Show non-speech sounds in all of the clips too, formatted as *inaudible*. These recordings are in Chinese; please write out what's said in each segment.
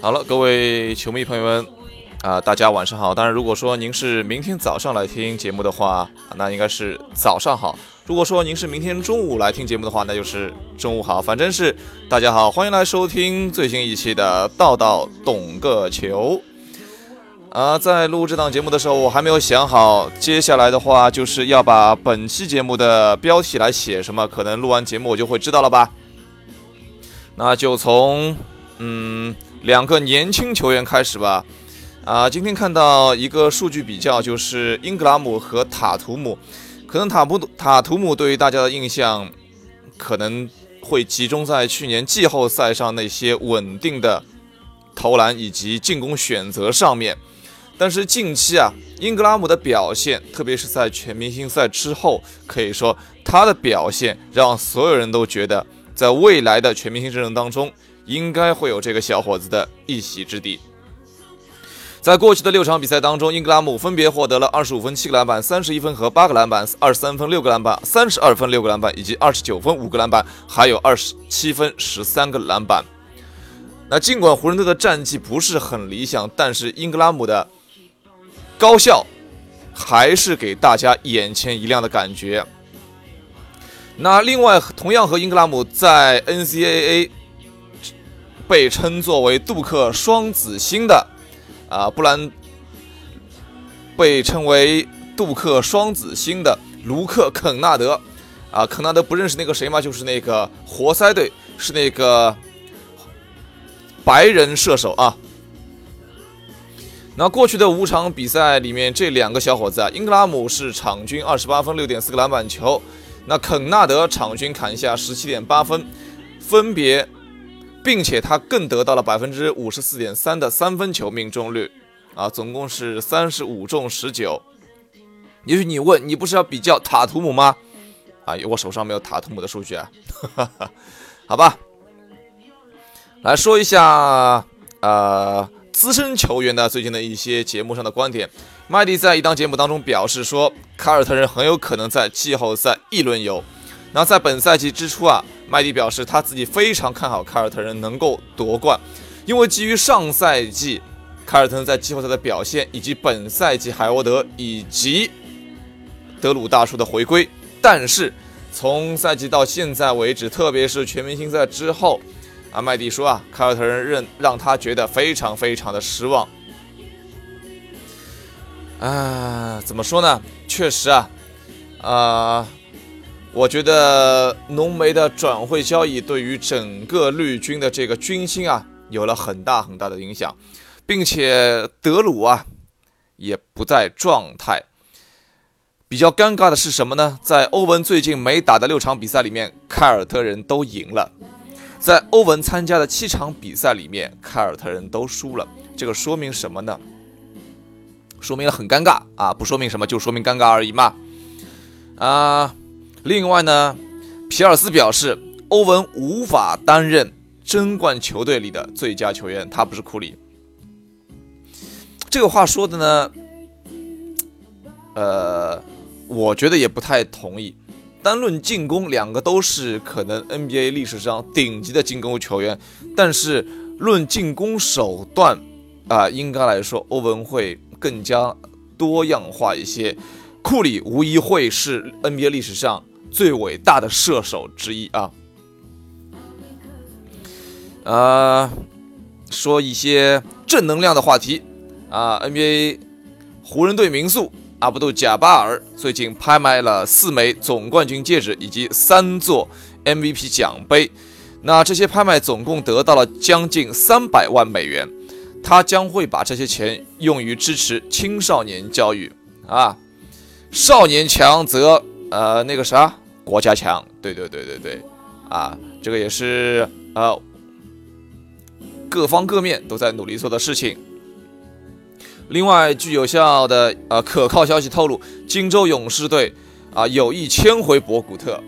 好了，各位球迷朋友们，啊，大家晚上好。当然，如果说您是明天早上来听节目的话，那应该是早上好；如果说您是明天中午来听节目的话，那就是中午好。反正是大家好，欢迎来收听最新一期的《道道懂个球》。啊，在录这档节目的时候，我还没有想好接下来的话就是要把本期节目的标题来写什么，可能录完节目我就会知道了吧。那就从嗯。两个年轻球员开始吧，啊，今天看到一个数据比较，就是英格拉姆和塔图姆，可能塔布塔图姆对于大家的印象可能会集中在去年季后赛上那些稳定的投篮以及进攻选择上面，但是近期啊，英格拉姆的表现，特别是在全明星赛之后，可以说他的表现让所有人都觉得，在未来的全明星阵容当中。应该会有这个小伙子的一席之地。在过去的六场比赛当中，英格拉姆分别获得了二十五分、七个篮板、三十一分和八个篮板，二十三分、六个篮板、三十二分、六个篮板，以及二十九分、五个篮板，还有二十七分、十三个篮板。那尽管湖人队的战绩不是很理想，但是英格拉姆的高效还是给大家眼前一亮的感觉。那另外，同样和英格拉姆在 NCAA。被称作为杜克双子星的，啊，布兰被称为杜克双子星的卢克肯纳德，啊，肯纳德不认识那个谁吗？就是那个活塞队，是那个白人射手啊。那过去的五场比赛里面，这两个小伙子啊，英格拉姆是场均二十八分六点四个篮板球，那肯纳德场均砍下十七点八分，分别。并且他更得到了百分之五十四点三的三分球命中率，啊，总共是三十五中十九。也许你问，你不是要比较塔图姆吗？啊，我手上没有塔图姆的数据啊。哈 *laughs* 哈好吧，来说一下，呃，资深球员的最近的一些节目上的观点。麦迪在一档节目当中表示说，凯尔特人很有可能在季后赛一轮游。那在本赛季之初啊。麦迪表示，他自己非常看好凯尔特人能够夺冠，因为基于上赛季凯尔特人在季后赛的表现，以及本赛季海沃德以及德鲁大叔的回归。但是从赛季到现在为止，特别是全明星赛之后，啊，麦迪说啊，凯尔特人让让他觉得非常非常的失望。啊，怎么说呢？确实啊，啊。我觉得浓眉的转会交易对于整个绿军的这个军心啊，有了很大很大的影响，并且德鲁啊也不在状态。比较尴尬的是什么呢？在欧文最近没打的六场比赛里面，凯尔特人都赢了；在欧文参加的七场比赛里面，凯尔特人都输了。这个说明什么呢？说明了很尴尬啊！不说明什么，就说明尴尬而已嘛。啊。另外呢，皮尔斯表示，欧文无法担任争冠球队里的最佳球员，他不是库里。这个话说的呢，呃，我觉得也不太同意。单论进攻，两个都是可能 NBA 历史上顶级的进攻球员，但是论进攻手段啊，应该来说，欧文会更加多样化一些。库里无疑会是 NBA 历史上。最伟大的射手之一啊！呃，说一些正能量的话题啊！NBA 湖人队名宿阿布杜贾巴尔最近拍卖了四枚总冠军戒指以及三座 MVP 奖杯，那这些拍卖总共得到了将近三百万美元，他将会把这些钱用于支持青少年教育啊！少年强则呃那个啥。国家强，对对对对对，啊，这个也是呃，各方各面都在努力做的事情。另外，据有效的呃可靠消息透露，金州勇士队啊有意迁回博古特。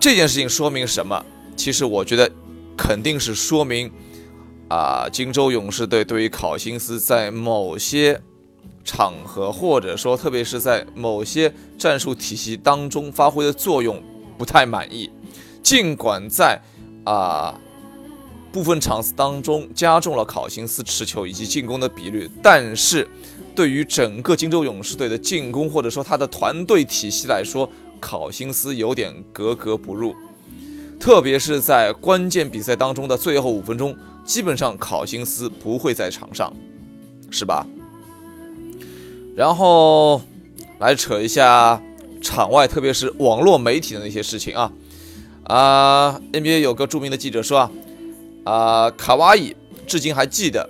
这件事情说明什么？其实我觉得肯定是说明啊，金州勇士队对于考辛斯在某些。场合，或者说，特别是在某些战术体系当中发挥的作用不太满意，尽管在啊部分场次当中加重了考辛斯持球以及进攻的比率，但是对于整个金州勇士队的进攻或者说他的团队体系来说，考辛斯有点格格不入。特别是在关键比赛当中的最后五分钟，基本上考辛斯不会在场上，是吧？然后来扯一下场外，特别是网络媒体的那些事情啊啊！NBA 有个著名的记者说啊啊，卡哇伊至今还记得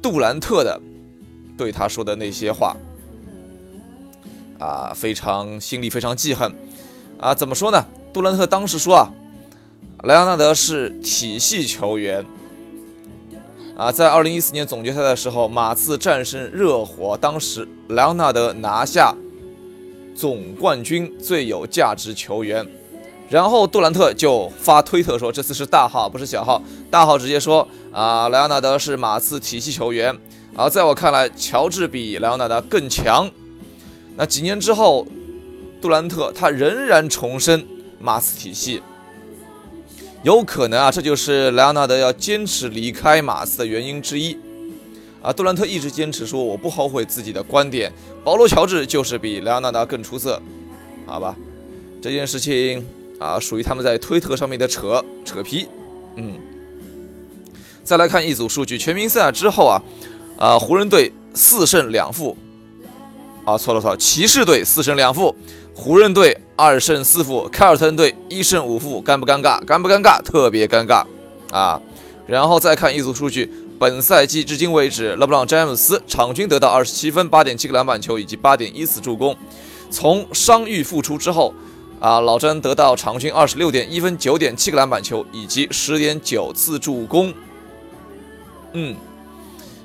杜兰特的对他说的那些话啊，非常心里非常记恨啊！怎么说呢？杜兰特当时说啊。莱昂纳德是体系球员啊，在二零一四年总决赛的时候，马刺战胜热火，当时莱昂纳德拿下总冠军最有价值球员。然后杜兰特就发推特说，这次是大号，不是小号。大号直接说啊，莱昂纳德是马刺体系球员。而在我看来，乔治比莱昂纳德更强。那几年之后，杜兰特他仍然重申马刺体系。有可能啊，这就是莱昂纳德要坚持离开马刺的原因之一。啊，杜兰特一直坚持说我不后悔自己的观点，保罗·乔治就是比莱昂纳德更出色，好吧？这件事情啊，属于他们在推特上面的扯扯皮。嗯，再来看一组数据，全明星赛之后啊，啊，湖人队四胜两负，啊，错了错了，骑士队四胜两负。湖人队二胜四负，凯尔特人队一胜五负，尴不尴尬？尴不尴尬？特别尴尬啊！然后再看一组数据，本赛季至今为止，勒布朗·詹姆斯场均得到二十七分、八点七个篮板球以及八点一次助攻。从伤愈复出之后，啊，老詹得到场均二十六点一分、九点七个篮板球以及十点九次助攻。嗯。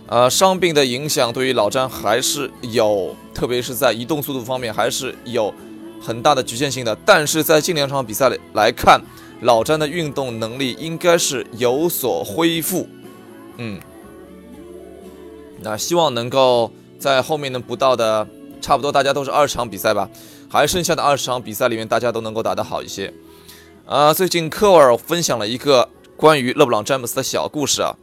呃，伤病的影响对于老詹还是有，特别是在移动速度方面还是有很大的局限性的。但是在近两场比赛里来看，老詹的运动能力应该是有所恢复。嗯，那希望能够在后面能不到的差不多大家都是二场比赛吧，还剩下的二十场比赛里面，大家都能够打得好一些。啊，最近科尔分享了一个关于勒布朗詹姆斯的小故事啊。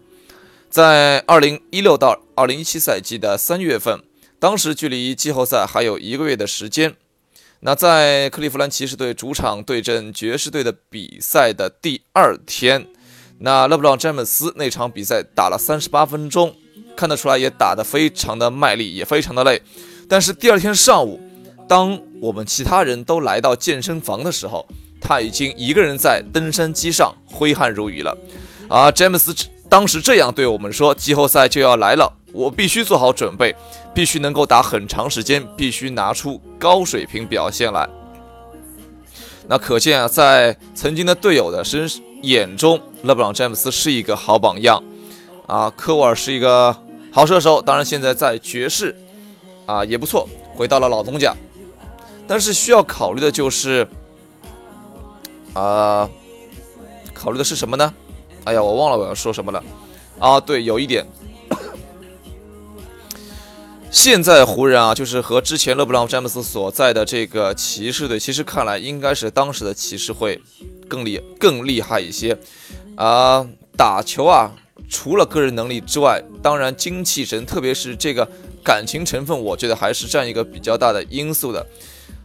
在二零一六到二零一七赛季的三月份，当时距离季后赛还有一个月的时间。那在克利夫兰骑士队主场对阵爵士队的比赛的第二天，那勒布朗詹姆斯那场比赛打了三十八分钟，看得出来也打得非常的卖力，也非常的累。但是第二天上午，当我们其他人都来到健身房的时候，他已经一个人在登山机上挥汗如雨了。啊，詹姆斯。当时这样对我们说：“季后赛就要来了，我必须做好准备，必须能够打很长时间，必须拿出高水平表现来。”那可见啊，在曾经的队友的身眼中，勒布朗·詹姆斯是一个好榜样啊。科沃尔是一个好射手，当然现在在爵士啊也不错，回到了老东家。但是需要考虑的就是啊，考虑的是什么呢？哎呀，我忘了我要说什么了，啊，对，有一点，*coughs* 现在湖人啊，就是和之前勒布朗詹姆斯所在的这个骑士队，其实看来应该是当时的骑士会更厉更厉害一些，啊，打球啊，除了个人能力之外，当然精气神，特别是这个感情成分，我觉得还是占一个比较大的因素的，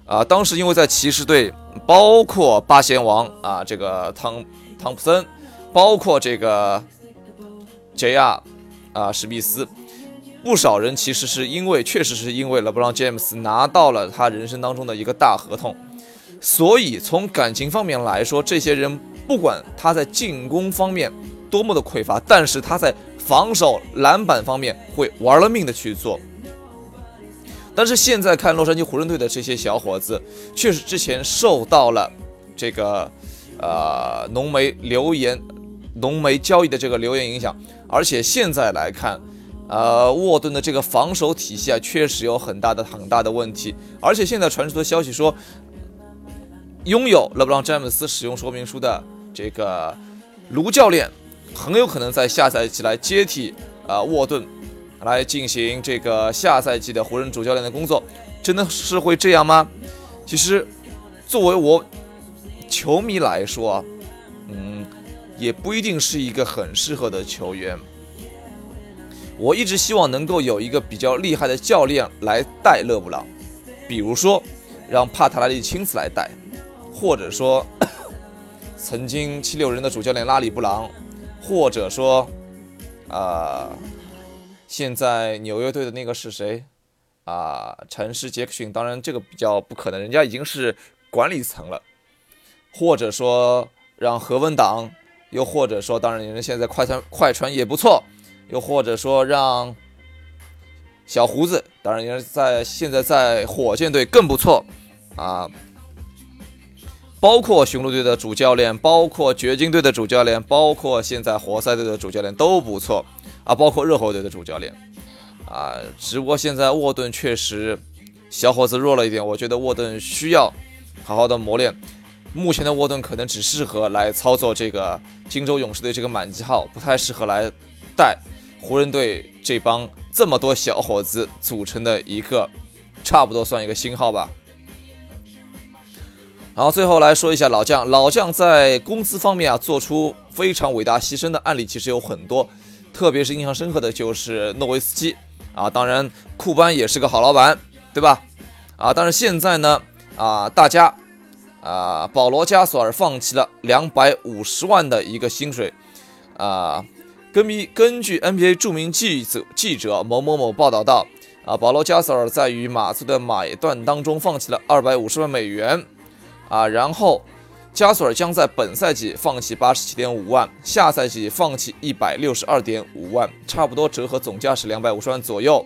啊，当时因为在骑士队，包括八贤王啊，这个汤汤普森。包括这个 J.R. 啊，史密斯，不少人其实是因为，确实是因为勒布朗·詹姆斯拿到了他人生当中的一个大合同，所以从感情方面来说，这些人不管他在进攻方面多么的匮乏，但是他在防守篮板方面会玩了命的去做。但是现在看洛杉矶湖人队的这些小伙子，确实之前受到了这个呃浓眉流言。浓眉交易的这个流言影响，而且现在来看，呃，沃顿的这个防守体系啊，确实有很大的很大的问题。而且现在传出的消息说，拥有勒布朗詹姆斯使用说明书的这个卢教练，很有可能在下赛季来接替啊沃顿，来进行这个下赛季的湖人主教练的工作。真的是会这样吗？其实，作为我。球迷来说，嗯，也不一定是一个很适合的球员。我一直希望能够有一个比较厉害的教练来带勒布朗，比如说让帕塔拉利亲自来带，或者说 *coughs* 曾经七六人的主教练拉里布朗，或者说，啊，现在纽约队的那个是谁？啊，城市杰克逊。当然这个比较不可能，人家已经是管理层了。或者说让何文党，又或者说，当然人家现在快船快船也不错。又或者说让小胡子，当然人家在现在在火箭队更不错啊，包括雄鹿队的主教练，包括掘金队的主教练，包括现在活塞队的主教练都不错啊，包括热火队的主教练啊，只不过现在沃顿确实小伙子弱了一点，我觉得沃顿需要好好的磨练。目前的沃顿可能只适合来操作这个金州勇士队这个满级号，不太适合来带。湖人队这帮这么多小伙子组成的一个，差不多算一个新号吧。然后最后来说一下老将，老将在工资方面啊做出非常伟大牺牲的案例其实有很多，特别是印象深刻的就是诺维斯基啊，当然库班也是个好老板，对吧？啊，但是现在呢啊，大家啊，保罗加索尔放弃了两百五十万的一个薪水啊。根据根据 NBA 著名记者记者某某某报道到，啊，保罗加索尔在与马刺的买断当中放弃了二百五十万美元，啊，然后加索尔将在本赛季放弃八十七点五万，下赛季放弃一百六十二点五万，差不多折合总价是两百五十万左右。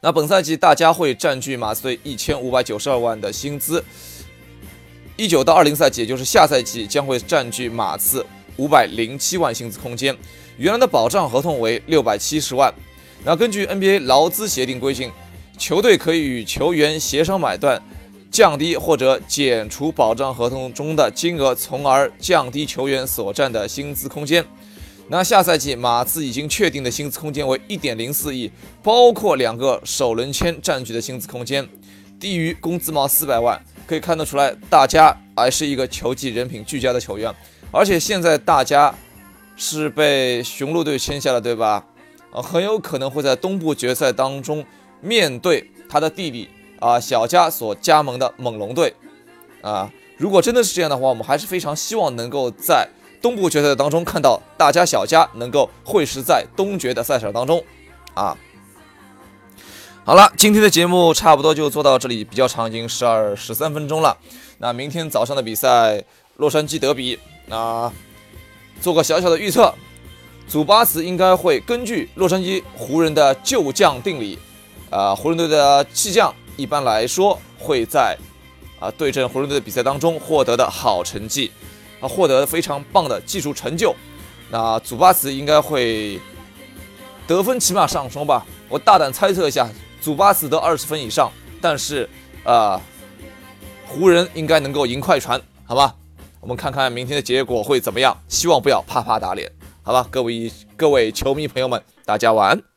那本赛季大家会占据马刺队一千五百九十二万的薪资，一九到二零赛季，也就是下赛季将会占据马刺。五百零七万薪资空间，原来的保障合同为六百七十万。那根据 NBA 劳资协定规定，球队可以与球员协商买断，降低或者减除保障合同中的金额，从而降低球员所占的薪资空间。那下赛季马刺已经确定的薪资空间为一点零四亿，包括两个首轮签占据的薪资空间，低于工资帽四百万。可以看得出来，大家还是一个球技人品俱佳的球员。而且现在大家是被雄鹿队签下了，对吧？啊，很有可能会在东部决赛当中面对他的弟弟啊小加所加盟的猛龙队啊。如果真的是这样的话，我们还是非常希望能够在东部决赛当中看到大家小加能够会师在东决的赛场当中啊。好了，今天的节目差不多就做到这里，比较长，已经十二十三分钟了。那明天早上的比赛，洛杉矶德比。那做个小小的预测，祖巴茨应该会根据洛杉矶湖人的旧将定理，啊，湖人队的弃将一般来说会在啊对阵湖人队的比赛当中获得的好成绩，啊，获得非常棒的技术成就。那祖巴茨应该会得分起码上双吧，我大胆猜测一下，祖巴茨得二十分以上，但是啊，湖人应该能够赢快船，好吧？我们看看明天的结果会怎么样？希望不要啪啪打脸，好吧？各位各位球迷朋友们，大家晚安。